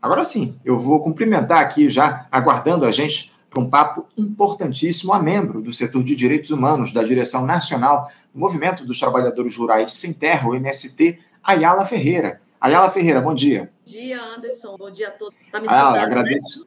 Agora sim, eu vou cumprimentar aqui já, aguardando a gente para um papo importantíssimo a membro do setor de direitos humanos da Direção Nacional do Movimento dos Trabalhadores Rurais Sem Terra, o MST, Ayala Ferreira. Ayala Ferreira, bom dia. Bom dia, Anderson. Bom dia a todos. Tá me Ayala, né? agradeço. Né?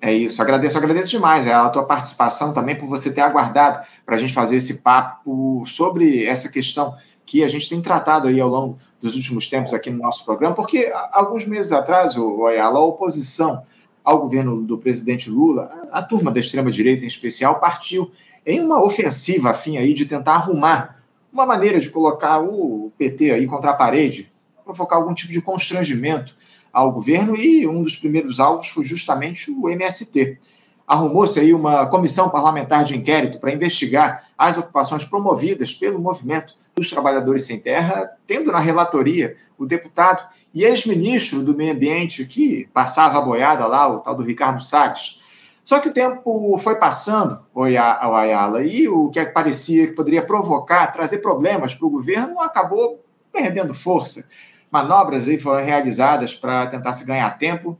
É isso, agradeço, agradeço demais a tua participação também por você ter aguardado para a gente fazer esse papo sobre essa questão que a gente tem tratado aí ao longo dos últimos tempos aqui no nosso programa, porque alguns meses atrás, o Ayala, a oposição ao governo do presidente Lula, a turma da extrema-direita em especial, partiu em uma ofensiva a fim aí de tentar arrumar uma maneira de colocar o PT aí contra a parede, provocar algum tipo de constrangimento ao governo e um dos primeiros alvos foi justamente o MST. Arrumou-se aí uma comissão parlamentar de inquérito para investigar as ocupações promovidas pelo movimento dos trabalhadores sem terra, tendo na relatoria o deputado e ex-ministro do Meio Ambiente que passava a boiada lá, o tal do Ricardo Salles. Só que o tempo foi passando, o Ayala, e o que parecia que poderia provocar, trazer problemas para o governo, acabou perdendo força. Manobras aí foram realizadas para tentar se ganhar tempo,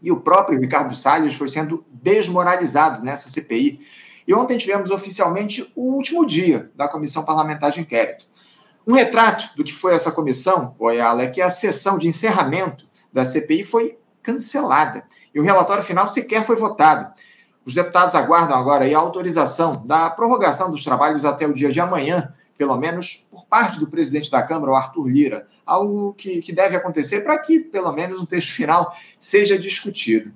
e o próprio Ricardo Salles foi sendo desmoralizado nessa CPI. E ontem tivemos oficialmente o último dia da Comissão Parlamentar de Inquérito. Um retrato do que foi essa comissão, Oyala, é que a sessão de encerramento da CPI foi cancelada e o relatório final sequer foi votado. Os deputados aguardam agora a autorização da prorrogação dos trabalhos até o dia de amanhã, pelo menos por parte do presidente da Câmara, o Arthur Lira, algo que, que deve acontecer para que, pelo menos, o texto final seja discutido.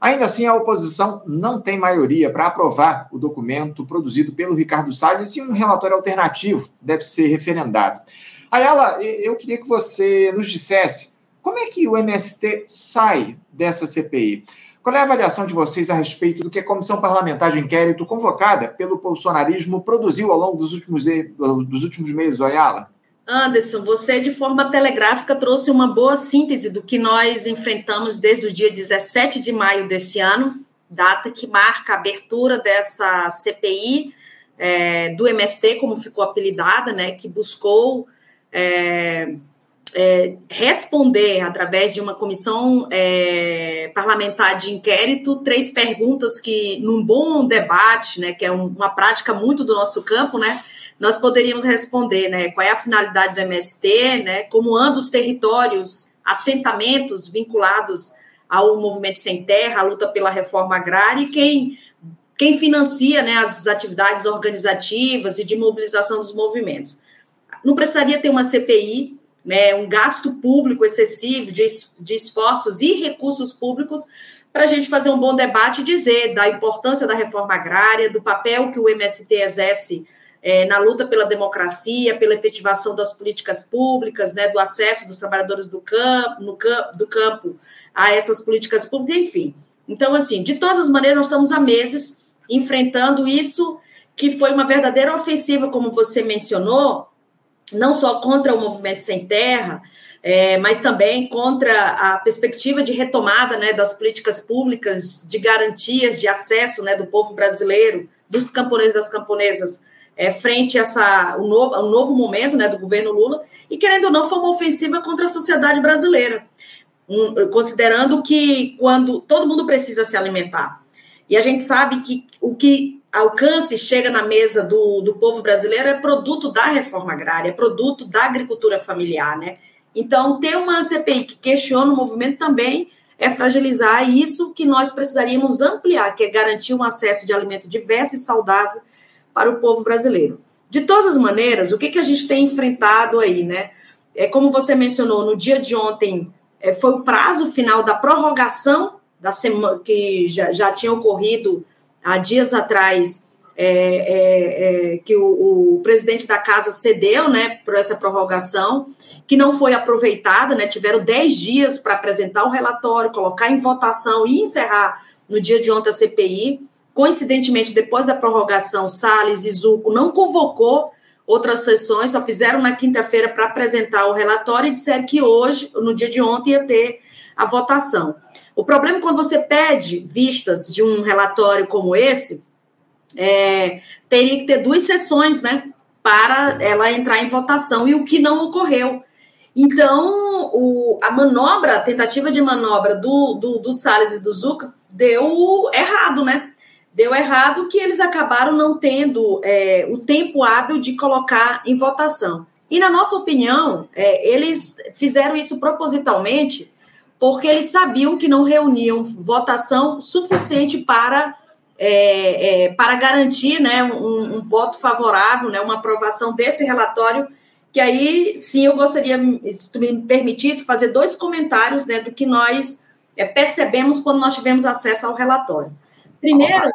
Ainda assim, a oposição não tem maioria para aprovar o documento produzido pelo Ricardo Salles e um relatório alternativo deve ser referendado. Ayala, eu queria que você nos dissesse como é que o MST sai dessa CPI. Qual é a avaliação de vocês a respeito do que a Comissão Parlamentar de Inquérito convocada pelo bolsonarismo produziu ao longo dos últimos, dos últimos meses, Ayala? Anderson, você de forma telegráfica trouxe uma boa síntese do que nós enfrentamos desde o dia 17 de maio desse ano, data que marca a abertura dessa CPI é, do MST, como ficou apelidada, né, que buscou é, é, responder, através de uma comissão é, parlamentar de inquérito, três perguntas que, num bom debate, né, que é um, uma prática muito do nosso campo, né, nós poderíamos responder, né, qual é a finalidade do MST, né, como andam os territórios, assentamentos vinculados ao movimento sem terra, a luta pela reforma agrária e quem quem financia né, as atividades organizativas e de mobilização dos movimentos. Não precisaria ter uma CPI, né, um gasto público excessivo de, de esforços e recursos públicos para a gente fazer um bom debate e dizer da importância da reforma agrária, do papel que o MST exerce é, na luta pela democracia, pela efetivação das políticas públicas, né, do acesso dos trabalhadores do campo, no campo, do campo a essas políticas públicas, enfim. Então, assim, de todas as maneiras, nós estamos há meses enfrentando isso, que foi uma verdadeira ofensiva, como você mencionou, não só contra o movimento sem terra, é, mas também contra a perspectiva de retomada né, das políticas públicas, de garantias de acesso né, do povo brasileiro, dos camponeses e das camponesas é, frente a essa, o, novo, o novo momento né, do governo Lula, e querendo ou não, foi uma ofensiva contra a sociedade brasileira, um, considerando que quando todo mundo precisa se alimentar, e a gente sabe que o que alcance e chega na mesa do, do povo brasileiro é produto da reforma agrária, é produto da agricultura familiar, né? Então, ter uma CPI que questiona o movimento também é fragilizar isso que nós precisaríamos ampliar, que é garantir um acesso de alimento diverso e saudável para o povo brasileiro. De todas as maneiras, o que, que a gente tem enfrentado aí, né? É, como você mencionou, no dia de ontem é, foi o prazo final da prorrogação da semana que já, já tinha ocorrido há dias atrás, é, é, é, que o, o, presidente da casa cedeu né, por essa prorrogação, que não foi aproveitada, né? Tiveram 10 dias para apresentar o relatório, colocar em votação e encerrar no dia de ontem a CPI. Coincidentemente, depois da prorrogação, Salles e Zuco não convocou outras sessões, só fizeram na quinta-feira para apresentar o relatório e disseram que hoje, no dia de ontem, ia ter a votação. O problema é quando você pede vistas de um relatório como esse, é, teria que ter duas sessões, né, para ela entrar em votação, e o que não ocorreu. Então, o, a manobra, a tentativa de manobra do, do, do Salles e do Zucca deu errado, né? Deu errado que eles acabaram não tendo é, o tempo hábil de colocar em votação. E, na nossa opinião, é, eles fizeram isso propositalmente porque eles sabiam que não reuniam votação suficiente para, é, é, para garantir né, um, um, voto favorável, né, uma aprovação desse relatório. Que aí, sim, eu gostaria, se tu me permitisse, fazer dois comentários né, do que nós é, percebemos quando nós tivemos acesso ao relatório. Primeiro,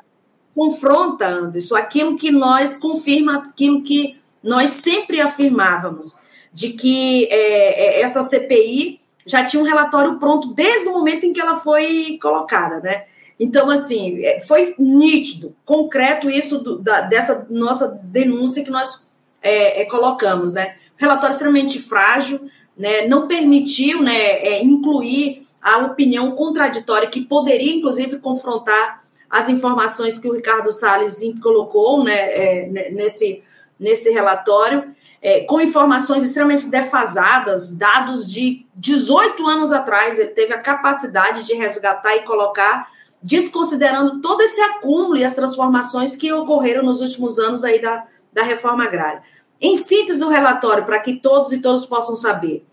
confronta, Anderson, aquilo que nós confirma, aquilo que nós sempre afirmávamos, de que é, é essa CPI já tinha um relatório pronto desde o momento em que ela foi colocada, né? Então, assim, é, foi nítido, concreto isso do, da, dessa nossa denúncia que nós é, é, colocamos, né? Relatório extremamente frágil, né? Não permitiu, né, é, incluir a opinião contraditória que poderia, inclusive, confrontar as informações que o Ricardo Salles colocou, né, é, nesse, nesse relatório é, com informações extremamente defasadas, dados de 18 anos atrás, ele teve a capacidade de resgatar e colocar, desconsiderando todo esse acúmulo e as transformações que ocorreram nos últimos anos aí da, da reforma agrária. Em síntese, o relatório, para que todos e todos possam saber,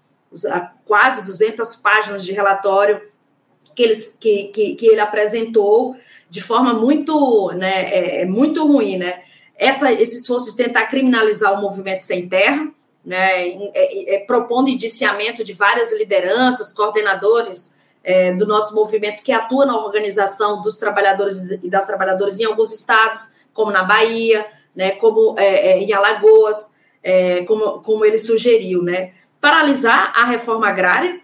quase 200 páginas de relatório que, eles, que, que, que ele apresentou de forma muito, né, é, é muito ruim, né? essa, esse esforço de tentar criminalizar o movimento sem terra, né, é, é, propondo indiciamento de várias lideranças, coordenadores é, do nosso movimento que atua na organização dos trabalhadores e das trabalhadoras em alguns estados, como na Bahia, né, como é, é, em Alagoas, como, como ele sugeriu, né, paralisar a reforma agrária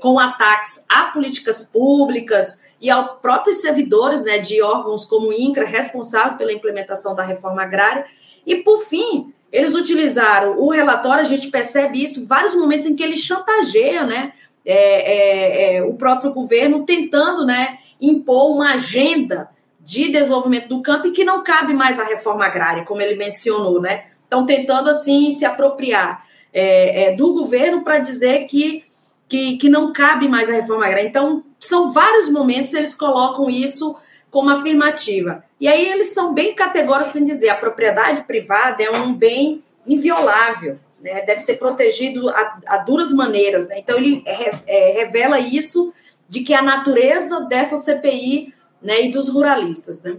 com ataques a políticas públicas, e aos próprios servidores né, de órgãos como o INCRA, responsável pela implementação da reforma agrária. E, por fim, eles utilizaram o relatório, a gente percebe isso, vários momentos em que eles chantageiam né, é, é, é, o próprio governo, tentando né, impor uma agenda de desenvolvimento do campo e que não cabe mais à reforma agrária, como ele mencionou, né? Estão tentando, assim, se apropriar é, é, do governo para dizer que que, que não cabe mais a reforma agrária. Então, são vários momentos eles colocam isso como afirmativa. E aí eles são bem categóricos em dizer a propriedade privada é um bem inviolável, né? deve ser protegido a, a duras maneiras. Né? Então, ele é, é, revela isso de que a natureza dessa CPI né, e dos ruralistas. Né?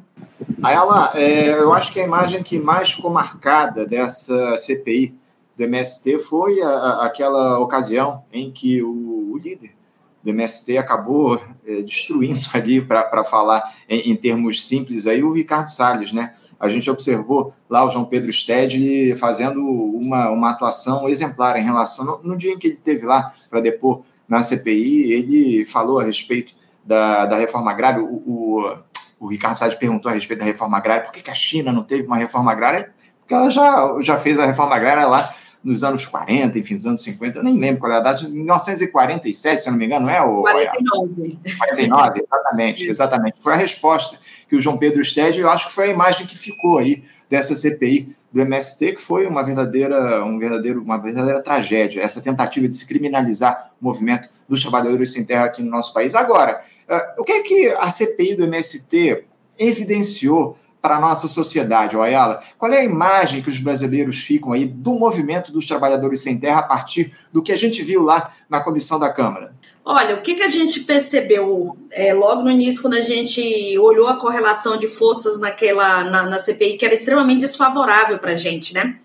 Ayala, é, eu acho que a imagem que mais ficou marcada dessa CPI do MST foi a, a, aquela ocasião em que o, o, líder do MST acabou é, destruindo ali, para falar em, em, termos simples, aí, o Ricardo Salles, né? A gente observou lá o João Pedro Stedley fazendo uma, uma atuação exemplar em relação. No, no dia em que ele esteve lá para depor na CPI, ele falou a respeito da, da reforma agrária. O, o, o Ricardo Salles perguntou a respeito da reforma agrária, por que, que a China não teve uma reforma agrária? Porque ela já, já fez a reforma agrária lá nos anos 40, enfim, nos anos 50, eu nem lembro qual é a data, 1947, se eu não me engano, não é? O, 49. 49, exatamente, exatamente. Foi a resposta que o João Pedro Stede, eu acho que foi a imagem que ficou aí dessa CPI do MST, que foi uma verdadeira, um verdadeiro, uma verdadeira tragédia, essa tentativa de se criminalizar o movimento dos trabalhadores sem terra aqui no nosso país. Agora, uh, o que é que a CPI do MST evidenciou para a nossa sociedade, Ayala? Qual é a imagem que os brasileiros ficam aí do movimento dos trabalhadores sem terra a partir do que a gente viu lá na comissão da Câmara? Olha, o que, que a gente percebeu é, logo no início, quando a gente olhou a correlação de forças naquela na, na CPI, que era extremamente desfavorável para a gente, né?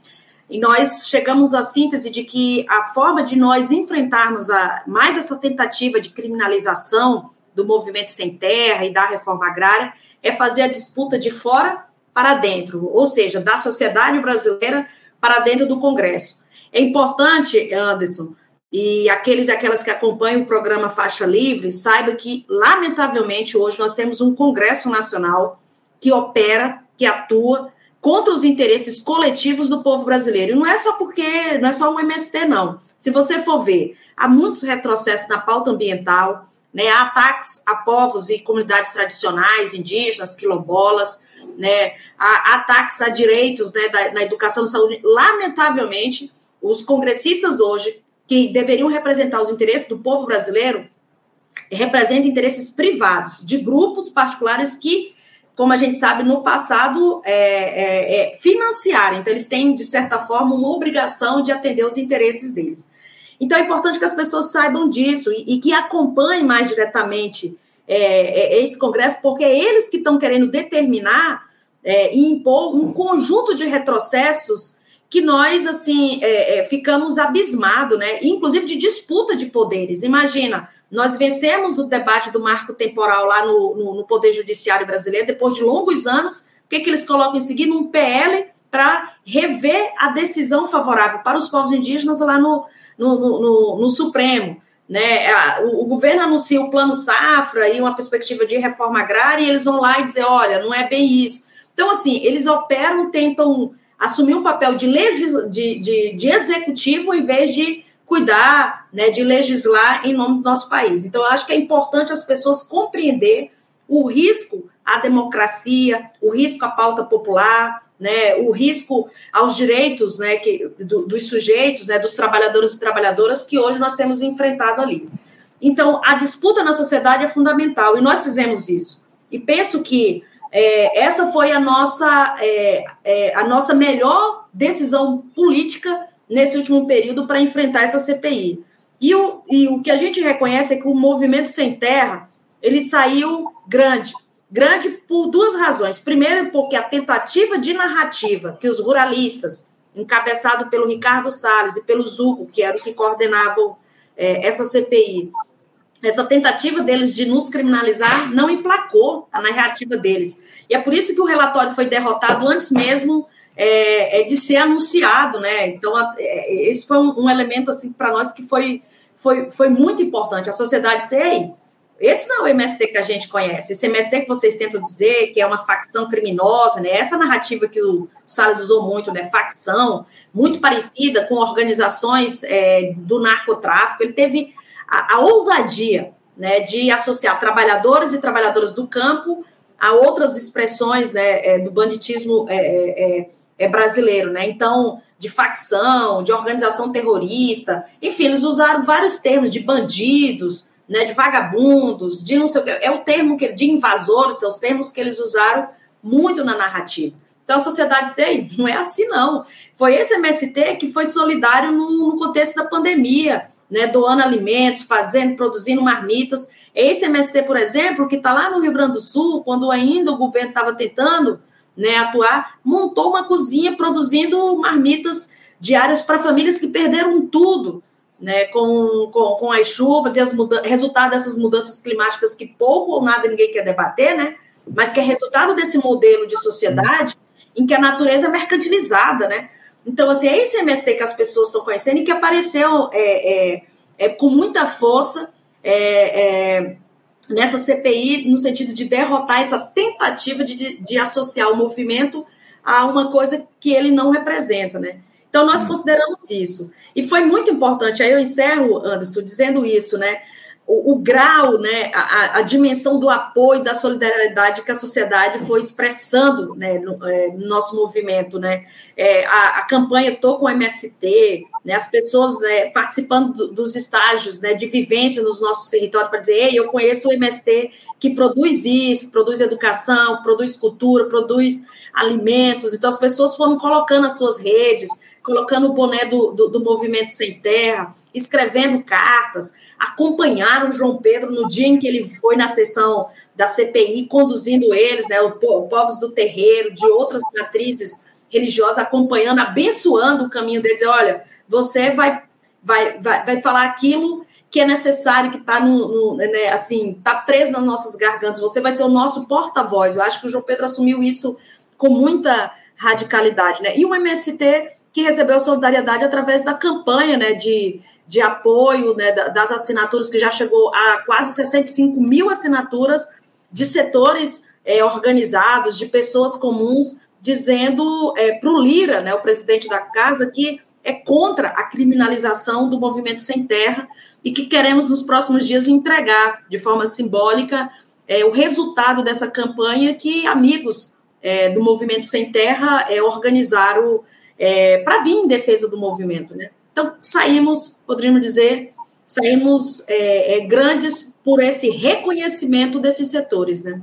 E nós chegamos à síntese de que a forma de nós enfrentarmos a, mais essa tentativa de criminalização do movimento sem terra e da reforma agrária é fazer a disputa de fora para dentro, ou seja, da sociedade brasileira para dentro do Congresso. É importante, Anderson, e aqueles e aquelas que acompanham o programa Faixa Livre, saibam que, lamentavelmente, hoje nós temos um Congresso Nacional que opera, que atua contra os interesses coletivos do povo brasileiro. E não é só porque, não é só o MST, não. Se você for ver, há muitos retrocessos na pauta ambiental, né, ataques a povos e comunidades tradicionais, indígenas, quilombolas, né, a, ataques a direitos né, da, na educação e saúde. Lamentavelmente, os congressistas hoje que deveriam representar os interesses do povo brasileiro, representam interesses privados, de grupos particulares que, como a gente sabe, no passado é, é, é, financiaram. Então, eles têm, de certa forma, uma obrigação de atender os interesses deles. Então, é importante que as pessoas saibam disso e, e que acompanhem mais diretamente é, é, esse Congresso, porque é eles que estão querendo determinar é, e impor um conjunto de retrocessos que nós, assim, é, é, ficamos abismados, né? Inclusive de disputa de poderes. Imagina, nós vencemos o debate do marco temporal lá no, no, no Poder Judiciário brasileiro, depois de longos anos, o que, que eles colocam em seguida? Um PL para rever a decisão favorável para os povos indígenas lá no, no, no, no Supremo. Né? O, o, governo anuncia o plano safra e uma perspectiva de reforma agrária, e eles vão lá e dizer: olha, não é bem isso. Então, assim, eles operam, tentam assumir um papel de, legis, de, de, de executivo em vez de cuidar, né, de legislar em nome do nosso país. Então, eu acho que é importante as pessoas compreender o risco à democracia, o risco à pauta popular, né, o risco aos direitos né, que, do, dos sujeitos, né, dos trabalhadores e trabalhadoras que hoje nós temos enfrentado ali. Então, a disputa na sociedade é fundamental e nós fizemos isso. E penso que é, essa foi a nossa, é, é, a nossa melhor decisão política nesse último período para enfrentar essa CPI. E o, e o que a gente reconhece é que o movimento sem terra ele saiu grande. Grande por duas razões. Primeiro, porque a tentativa de narrativa que os ruralistas, encabeçado pelo Ricardo Salles e pelo Zuco, que era o que coordenavam é, essa CPI, essa tentativa deles de nos criminalizar não emplacou a narrativa deles. E é por isso que o relatório foi derrotado antes mesmo é, é de ser anunciado, né? Então, é, esse foi um, um elemento assim para nós que foi, foi, foi muito importante. A sociedade sei, esse não é o MST que a gente conhece. Esse MST que vocês tentam dizer que é uma facção criminosa, né? Essa narrativa que o Salles usou muito, né? Facção, muito parecida com organizações é, do narcotráfico. Ele teve a, a ousadia né, de associar trabalhadores e trabalhadoras do campo a outras expressões né, é, do banditismo é, é, é, é, brasileiro, né? Então, de facção, de organização terrorista, enfim, eles usaram vários termos de bandidos, né, de vagabundos, de não sei o que, é o termo que de invasores, são os termos que eles usaram muito na narrativa. Então a sociedade diz, não é assim não. Foi esse MST que foi solidário no, no contexto da pandemia, né, doando alimentos, fazendo, produzindo marmitas. Esse MST, por exemplo, que está lá no Rio Grande do Sul, quando ainda o governo estava tentando né, atuar, montou uma cozinha produzindo marmitas diárias para famílias que perderam tudo, né, com, com, com as chuvas e as resultado dessas mudanças climáticas que pouco ou nada ninguém quer debater, né, mas que é resultado desse modelo de sociedade em que a natureza é mercantilizada, né? Então, assim, é esse MST que as pessoas estão conhecendo e que apareceu é, é, é com muita força é, é nessa CPI, no sentido de derrotar essa tentativa de, de associar o movimento a uma coisa que ele não representa, né? Então, nós consideramos isso. E foi muito importante, aí eu encerro, Anderson, dizendo isso, né? O, o grau, né, a, a, dimensão do apoio, da solidariedade que a sociedade foi expressando né, no, é, no nosso movimento. Né? É, a, a, campanha Tô com MST, né, as pessoas né, participando do, dos estágios né, de vivência nos nossos territórios para dizer, ei, eu conheço o MST que produz isso, produz educação, produz cultura, produz alimentos. Então, as pessoas foram colocando as suas redes, colocando o boné do, do, do movimento Sem Terra, escrevendo cartas, acompanharam o João Pedro no dia em que ele foi na sessão da CPI, conduzindo eles, né, os povos do terreiro, de outras matrizes religiosas, acompanhando, abençoando o caminho deles. Olha, você vai, vai, vai, vai falar aquilo que é necessário, que está no, no né, assim, tá preso nas nossas gargantas. Você vai ser o nosso porta-voz. Eu acho que o João Pedro assumiu isso com muita radicalidade, né? E o MST que recebeu solidariedade através da campanha, né, de, de apoio, né, das assinaturas que já chegou a quase 65 mil assinaturas de setores é, organizados, de pessoas comuns, dizendo é, para o Lira, né, o presidente da casa, que é contra a criminalização do movimento sem terra e que queremos nos próximos dias entregar de forma simbólica é, o resultado dessa campanha que amigos é, do movimento sem terra é, organizaram é, para vir em defesa do movimento, né? Então, saímos, poderíamos dizer, saímos é, é, grandes por esse reconhecimento desses setores, né?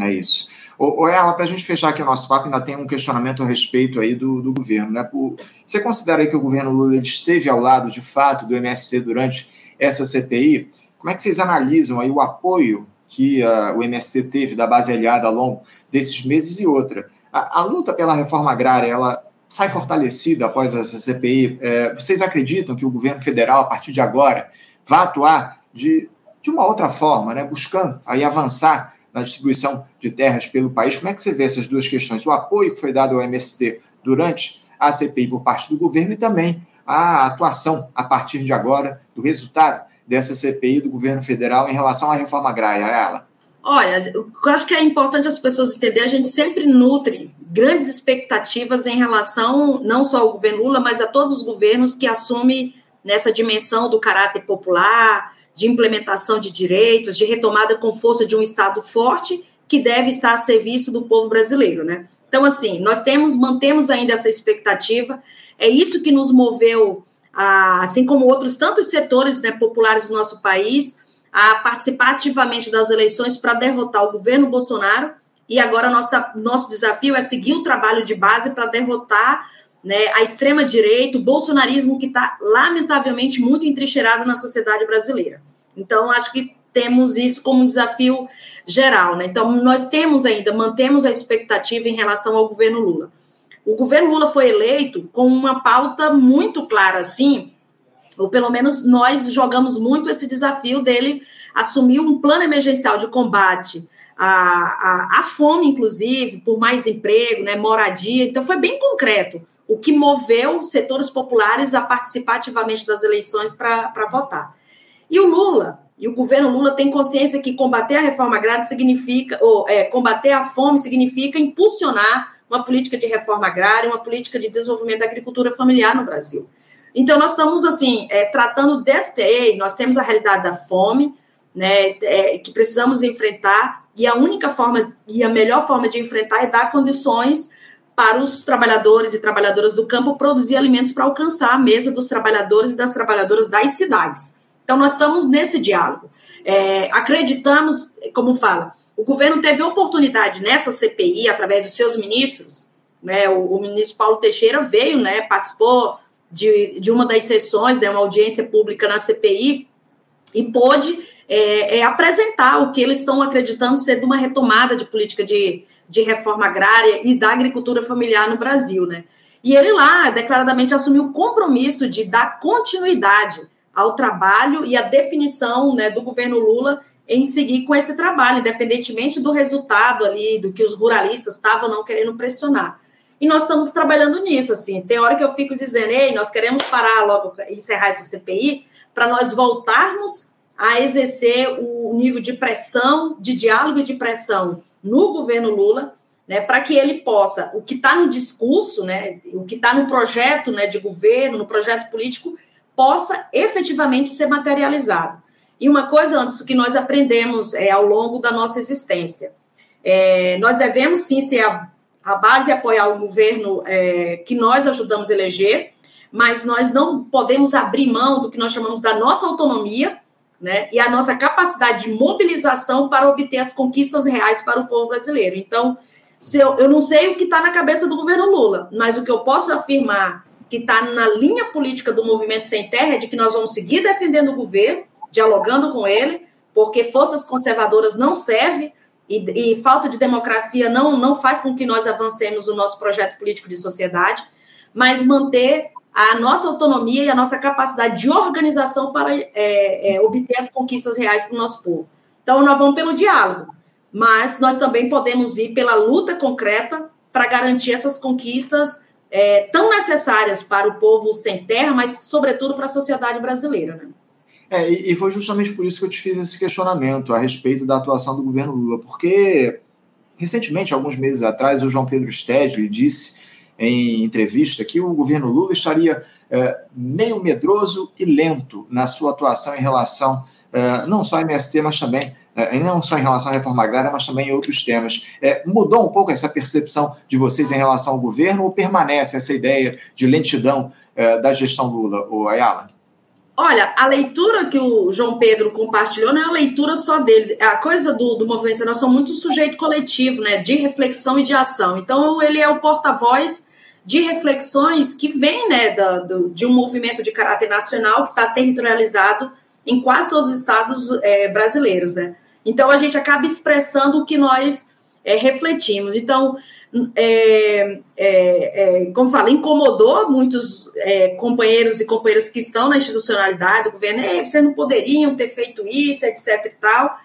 É isso. Ô, Ela, para a gente fechar aqui o nosso papo, ainda tem um questionamento a respeito aí do, do governo, né? Por, você considera que o governo Lula esteve ao lado, de fato, do MSC durante essa CPI? Como é que vocês analisam aí o apoio que uh, o MSC teve da base aliada ao longo desses meses e outra? A, a luta pela reforma agrária, ela sai fortalecida após essa CPI? É, vocês acreditam que o governo federal, a partir de agora, vai atuar de, de uma outra forma, né, buscando aí avançar na distribuição de terras pelo país? Como é que você vê essas duas questões? O apoio que foi dado ao MST durante a CPI por parte do governo e também a atuação a partir de agora do resultado dessa CPI do governo federal em relação à reforma agrária, ela? Olha, eu acho que é importante as pessoas entenderem, a gente sempre nutre grandes expectativas em relação não só ao governo Lula, mas a todos os governos que assumem nessa dimensão do caráter popular, de implementação de direitos, de retomada com força de um Estado forte que deve estar a serviço do povo brasileiro, né? Então, assim, nós temos, mantemos ainda essa expectativa, é isso que nos moveu, assim como outros tantos setores né, populares do nosso país, a participar ativamente das eleições para derrotar o governo Bolsonaro. E agora nossa, nosso desafio é seguir o trabalho de base para derrotar né, a extrema-direita, o bolsonarismo que está, lamentavelmente, muito entrincheirado na sociedade brasileira. Então, acho que temos isso como um desafio geral. Né? Então, nós temos ainda, mantemos a expectativa em relação ao governo Lula. O governo Lula foi eleito com uma pauta muito clara, assim, ou pelo menos nós jogamos muito esse desafio dele assumir um plano emergencial de combate à, à, à fome, inclusive, por mais emprego, né, moradia. Então, foi bem concreto o que moveu setores populares a participar ativamente das eleições para votar. E o Lula, e o governo Lula tem consciência que combater a reforma agrária significa, ou é, combater a fome significa impulsionar uma política de reforma agrária, uma política de desenvolvimento da agricultura familiar no Brasil. Então, nós estamos, assim, é, tratando deste, nós temos a realidade da fome, né, é, que precisamos enfrentar, e a única forma, e a melhor forma de enfrentar é dar condições para os trabalhadores e trabalhadoras do campo produzir alimentos para alcançar a mesa dos trabalhadores e das trabalhadoras das cidades. Então, nós estamos nesse diálogo. É, acreditamos, como fala, o governo teve oportunidade nessa CPI, através de seus ministros, né, o, o ministro Paulo Teixeira veio, né, participou de, de uma das sessões, né, uma audiência pública na CPI, e pôde é, é, apresentar o que eles estão acreditando ser de uma retomada de política de, de reforma agrária e da agricultura familiar no Brasil, né? E ele lá, declaradamente, assumiu o compromisso de dar continuidade ao trabalho e à definição né, do governo Lula em seguir com esse trabalho, independentemente do resultado ali, do que os ruralistas estavam não querendo pressionar. E nós estamos trabalhando nisso, assim. Tem hora que eu fico dizendo, ei, nós queremos parar logo, encerrar essa CPI, para nós voltarmos a exercer o nível de pressão, de diálogo e de pressão no governo Lula, né, para que ele possa, o que está no discurso, né, o que está no projeto né, de governo, no projeto político, possa efetivamente ser materializado. E uma coisa antes que nós aprendemos é, ao longo da nossa existência, é, nós devemos sim ser a a base é apoiar o governo é, que nós ajudamos a eleger, mas nós não podemos abrir mão do que nós chamamos da nossa autonomia, né, e a nossa capacidade de mobilização para obter as conquistas reais para o povo brasileiro. Então, eu, eu não sei o que está na cabeça do governo Lula, mas o que eu posso afirmar que está na linha política do movimento sem terra é de que nós vamos seguir defendendo o governo, dialogando com ele, porque forças conservadoras não servem e, e, falta de democracia não, não faz com que nós avancemos o nosso projeto político de sociedade, mas manter a nossa autonomia e a nossa capacidade de organização para é, é, obter as conquistas reais para o nosso povo. Então, nós vamos pelo diálogo, mas nós também podemos ir pela luta concreta para garantir essas conquistas é, tão necessárias para o povo sem terra, mas, sobretudo, para a sociedade brasileira. Né? É, e, foi justamente por isso que eu te fiz esse questionamento a respeito da atuação do governo Lula, porque recentemente, alguns meses atrás, o João Pedro Stedley disse em entrevista que o governo Lula estaria é, meio medroso e lento na sua atuação em relação é, não só ao MST, mas também é, não só em relação à reforma agrária, mas também em outros temas. É, mudou um pouco essa percepção de vocês em relação ao governo ou permanece essa ideia de lentidão é, da gestão Lula, o Ayala? Olha, a leitura que o João Pedro compartilhou não é a leitura só dele. A coisa do, do movimento nós somos muito sujeito coletivo, né? De reflexão e de ação. Então, ele é o porta-voz de reflexões que vem né, da, do, de um movimento de caráter nacional que está territorializado em quase todos os estados é, brasileiros, né? Então, a gente acaba expressando o que nós é, refletimos. Então, é, é, é, como fala, incomodou muitos é, companheiros e companheiras que estão na institucionalidade do governo, vocês não poderiam ter feito isso, etc e tal.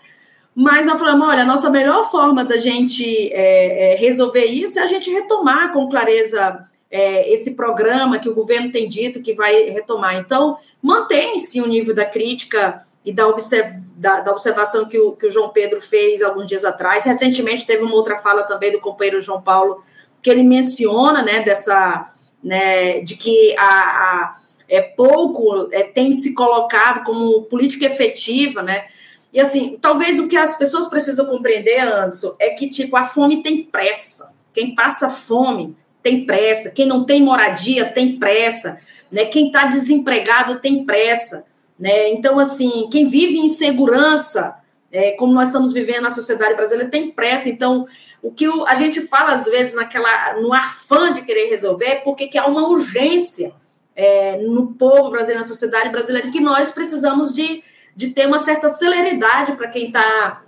Mas nós falamos, olha, a nossa melhor forma da gente é, resolver isso é a gente retomar com clareza esse programa que o governo tem dito que vai retomar. Então, mantém-se o nível da crítica e da, observ da, da, observação que o, que o João Pedro fez alguns dias atrás. Recentemente teve uma outra fala também do companheiro João Paulo, que ele menciona, né, dessa, né, de que a, a é pouco é, tem se colocado como política efetiva, né, e assim, talvez o que as pessoas precisam compreender, Anderson, é que, tipo, a fome tem pressa. Quem passa fome tem pressa. Quem não tem moradia tem pressa. Né? Quem está desempregado tem pressa. Né? Então, assim, quem vive em segurança, é, como nós estamos vivendo na sociedade brasileira, tem pressa. Então, o que a gente fala às vezes naquela, no afã de querer resolver, é porque que há uma urgência é, no povo brasileiro, na sociedade brasileira, que nós precisamos de, de ter uma certa celeridade para quem está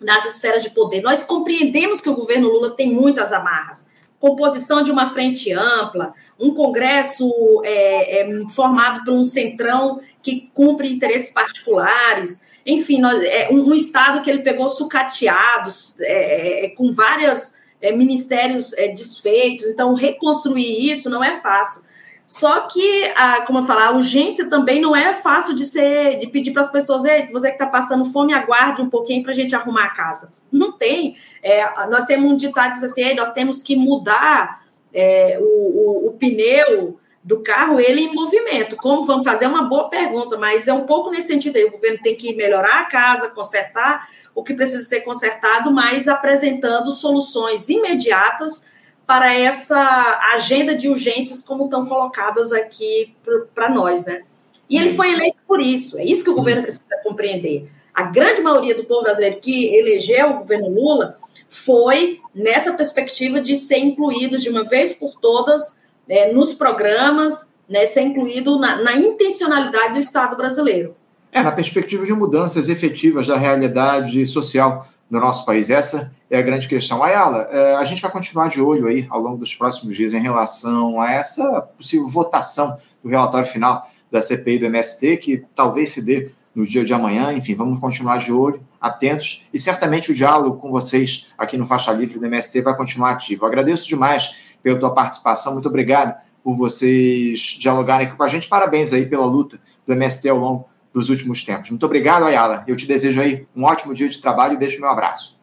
nas esferas de poder. Nós compreendemos que o governo Lula tem muitas amarras composição de uma frente ampla, um Congresso é, é, formado por um centrão que cumpre interesses particulares, enfim, nós, é, um, um, Estado que ele pegou sucateados, é, é, com vários é, ministérios desfeitos, então reconstruir isso não é fácil. Só que, a, como eu falo, a urgência também não é fácil de ser, de pedir para as pessoas, Ei, você que está passando fome, aguarde um pouquinho para a gente arrumar a casa. Não tem. É, nós temos um ditado que diz assim, nós temos que mudar é, o, o, o, pneu do carro, ele em movimento. Como vamos fazer? É uma boa pergunta, mas é um pouco nesse sentido aí. O governo tem que melhorar a casa, consertar o que precisa ser consertado, mas apresentando soluções imediatas para essa agenda de urgências como estão colocadas aqui para nós, né? E ele foi eleito por isso, é isso que o governo precisa compreender. A grande maioria do povo brasileiro que elegeu o governo Lula foi nessa perspectiva de ser incluído de uma vez por todas né, nos programas, né, ser incluído na, na intencionalidade do Estado brasileiro. É, na perspectiva de mudanças efetivas da realidade social do nosso país. Essa é a grande questão. Ayala, é, a gente vai continuar de olho aí ao longo dos próximos dias em relação a essa possível votação do relatório final da CPI do MST, que talvez se dê no dia de amanhã. Enfim, vamos continuar de olho, atentos, e certamente o diálogo com vocês aqui no Faixa Livre do MST vai continuar ativo. Agradeço demais pela tua participação, muito obrigado por vocês dialogarem aqui com a gente. Parabéns aí pela luta do MST ao longo dos últimos tempos. Muito obrigado, Ayala. Eu te desejo aí um ótimo dia de trabalho e deixo meu abraço.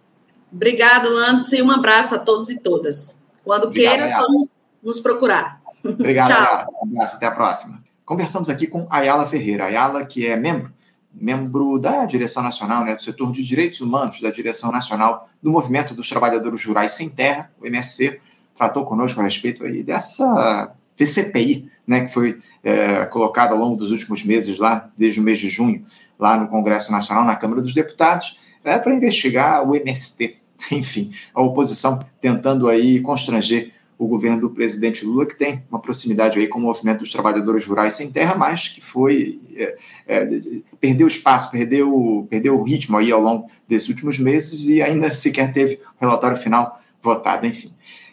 Obrigado, Anderson, e um abraço a todos e todas. Quando obrigado, queira, só nos, nos, procurar. Obrigado, Tchau. Ayala. Um abraço, até a próxima. Conversamos aqui com Ayala Ferreira. Ayala, que é membro, membro da direção nacional, né, do setor de direitos humanos da direção nacional do Movimento dos Trabalhadores Rurais Sem Terra, o MSC, tratou conosco a respeito aí dessa TCPI, né, que foi é, colocada ao longo dos últimos meses, lá desde o mês de junho, lá no Congresso Nacional, na Câmara dos Deputados, é, para investigar o MST. Enfim, a oposição tentando aí constranger o governo do presidente Lula, que tem uma proximidade aí com o movimento dos trabalhadores rurais sem terra, mas que foi é, é, perdeu espaço, perdeu, perdeu o ritmo aí ao longo desses últimos meses e ainda sequer teve o relatório final votado, enfim.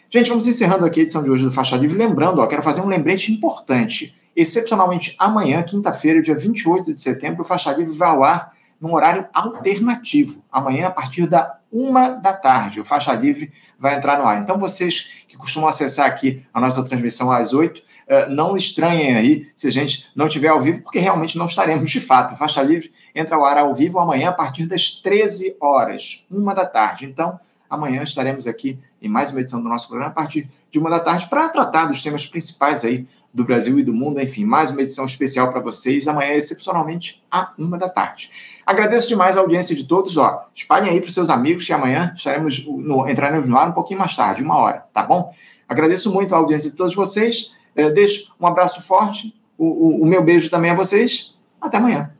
Gente, vamos encerrando aqui a edição de hoje do Faixa Livre. Lembrando, ó, quero fazer um lembrete importante. Excepcionalmente, amanhã, quinta-feira, dia 28 de setembro, o Faixa Livre vai ao ar num horário alternativo. Amanhã, a partir da uma da tarde, o Faixa Livre vai entrar no ar. Então, vocês que costumam acessar aqui a nossa transmissão às oito, eh, não estranhem aí se a gente não estiver ao vivo, porque realmente não estaremos de fato. O Faixa Livre entra ao ar ao vivo amanhã, a partir das 13 horas, uma da tarde. Então, Amanhã estaremos aqui em mais uma edição do nosso programa a partir de uma da tarde para tratar dos temas principais aí do Brasil e do mundo. Enfim, mais uma edição especial para vocês. Amanhã, excepcionalmente, a uma da tarde. Agradeço demais a audiência de todos. Ó, espalhem aí para seus amigos que amanhã estaremos no, entraremos no ar um pouquinho mais tarde, uma hora, tá bom? Agradeço muito a audiência de todos vocês. É, deixo um abraço forte, o, o, o meu beijo também a vocês. Até amanhã.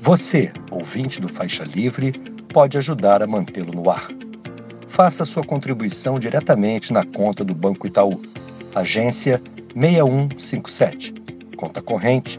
Você, ouvinte do Faixa Livre, pode ajudar a mantê-lo no ar. Faça sua contribuição diretamente na conta do Banco Itaú, agência 6157, conta corrente